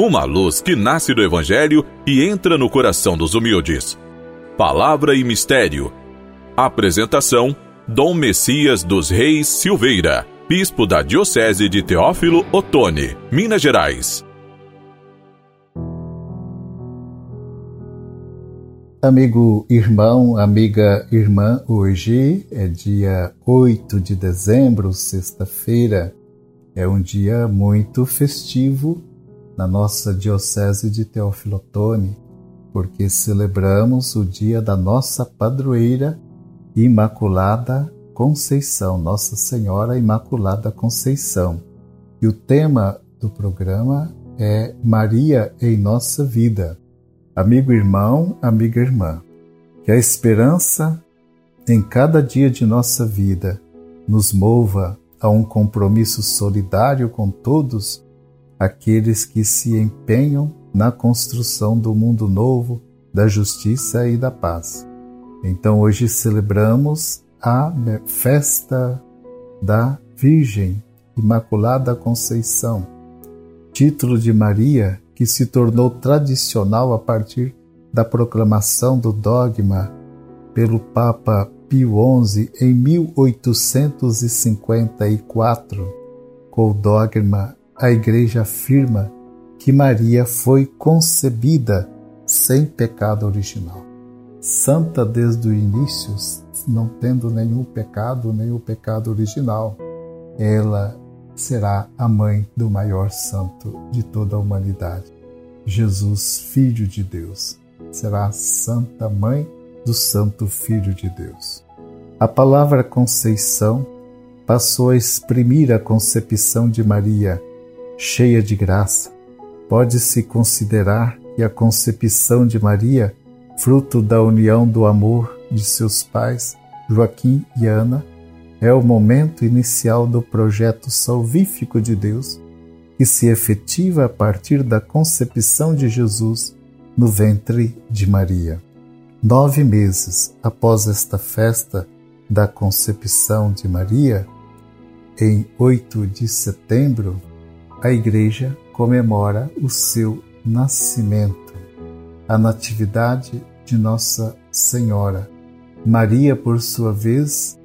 uma luz que nasce do Evangelho e entra no coração dos humildes. Palavra e Mistério. Apresentação: Dom Messias dos Reis Silveira, Bispo da Diocese de Teófilo Otoni, Minas Gerais. Amigo irmão, amiga irmã, hoje é dia 8 de dezembro, sexta-feira. É um dia muito festivo na nossa Diocese de Teofilotone, porque celebramos o dia da nossa padroeira Imaculada Conceição, Nossa Senhora Imaculada Conceição. E o tema do programa é Maria em nossa vida. Amigo irmão, amiga irmã, que a esperança em cada dia de nossa vida nos mova a um compromisso solidário com todos aqueles que se empenham na construção do mundo novo, da justiça e da paz. Então hoje celebramos a festa da Virgem Imaculada Conceição, título de Maria que se tornou tradicional a partir da proclamação do dogma pelo Papa Pio XI em 1854, com o dogma a Igreja afirma que Maria foi concebida sem pecado original. Santa desde o início, não tendo nenhum pecado, nem o pecado original, ela será a mãe do maior santo de toda a humanidade. Jesus, Filho de Deus, será a Santa Mãe do Santo Filho de Deus. A palavra Conceição passou a exprimir a concepção de Maria cheia de graça. Pode-se considerar que a concepção de Maria, fruto da união do amor de seus pais, Joaquim e Ana, é o momento inicial do projeto salvífico de Deus que se efetiva a partir da concepção de Jesus no ventre de Maria. Nove meses após esta festa da concepção de Maria, em 8 de setembro, a Igreja comemora o seu nascimento, a Natividade de Nossa Senhora. Maria, por sua vez,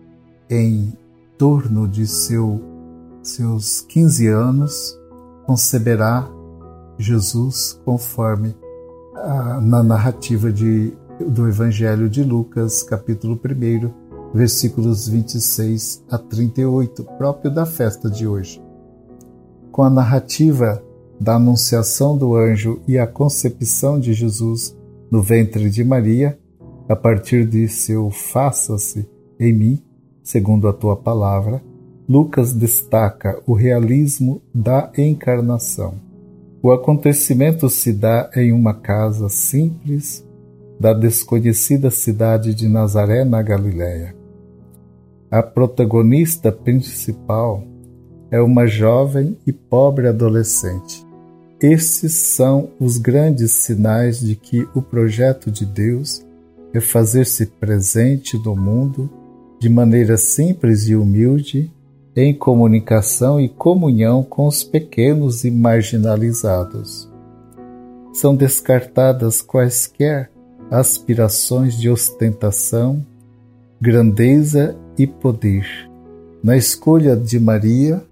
em torno de seu, seus 15 anos, conceberá Jesus conforme a, na narrativa de, do Evangelho de Lucas, capítulo 1, versículos 26 a 38, próprio da festa de hoje com a narrativa da anunciação do anjo e a concepção de Jesus no ventre de Maria, a partir de seu faça-se em mim, segundo a tua palavra, Lucas destaca o realismo da encarnação. O acontecimento se dá em uma casa simples da desconhecida cidade de Nazaré, na Galiléia. A protagonista principal é uma jovem e pobre adolescente. Esses são os grandes sinais de que o projeto de Deus é fazer-se presente no mundo de maneira simples e humilde, em comunicação e comunhão com os pequenos e marginalizados. São descartadas quaisquer aspirações de ostentação, grandeza e poder. Na escolha de Maria,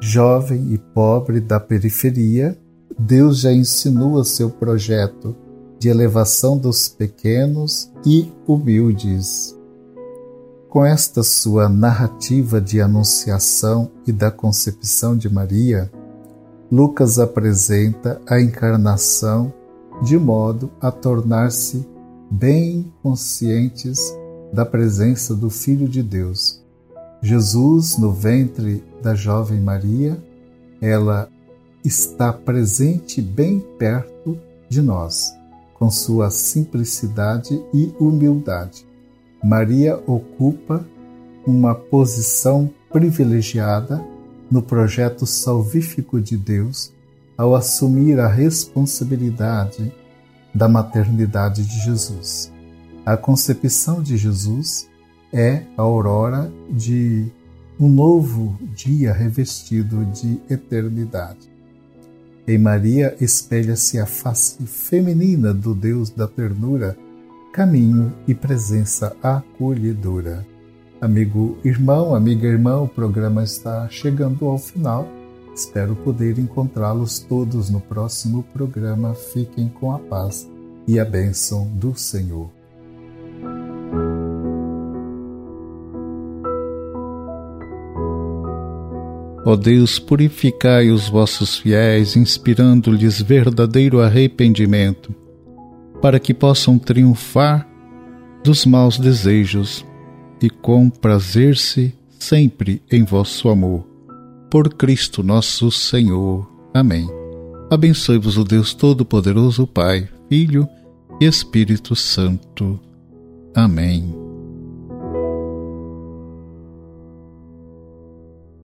jovem e pobre da periferia, Deus já insinua seu projeto de elevação dos pequenos e humildes. Com esta sua narrativa de anunciação e da concepção de Maria, Lucas apresenta a encarnação de modo a tornar-se bem conscientes da presença do Filho de Deus Jesus no ventre da jovem Maria, ela está presente bem perto de nós, com sua simplicidade e humildade. Maria ocupa uma posição privilegiada no projeto salvífico de Deus ao assumir a responsabilidade da maternidade de Jesus. A concepção de Jesus é a aurora de um novo dia revestido de eternidade. Em Maria espelha-se a face feminina do Deus da ternura, caminho e presença acolhedora. Amigo irmão, amiga irmã, o programa está chegando ao final. Espero poder encontrá-los todos no próximo programa. Fiquem com a paz e a bênção do Senhor. Ó Deus, purificai os vossos fiéis, inspirando-lhes verdadeiro arrependimento, para que possam triunfar dos maus desejos e comprazer-se sempre em vosso amor. Por Cristo nosso Senhor. Amém. Abençoe-vos o Deus Todo-Poderoso, Pai, Filho e Espírito Santo. Amém.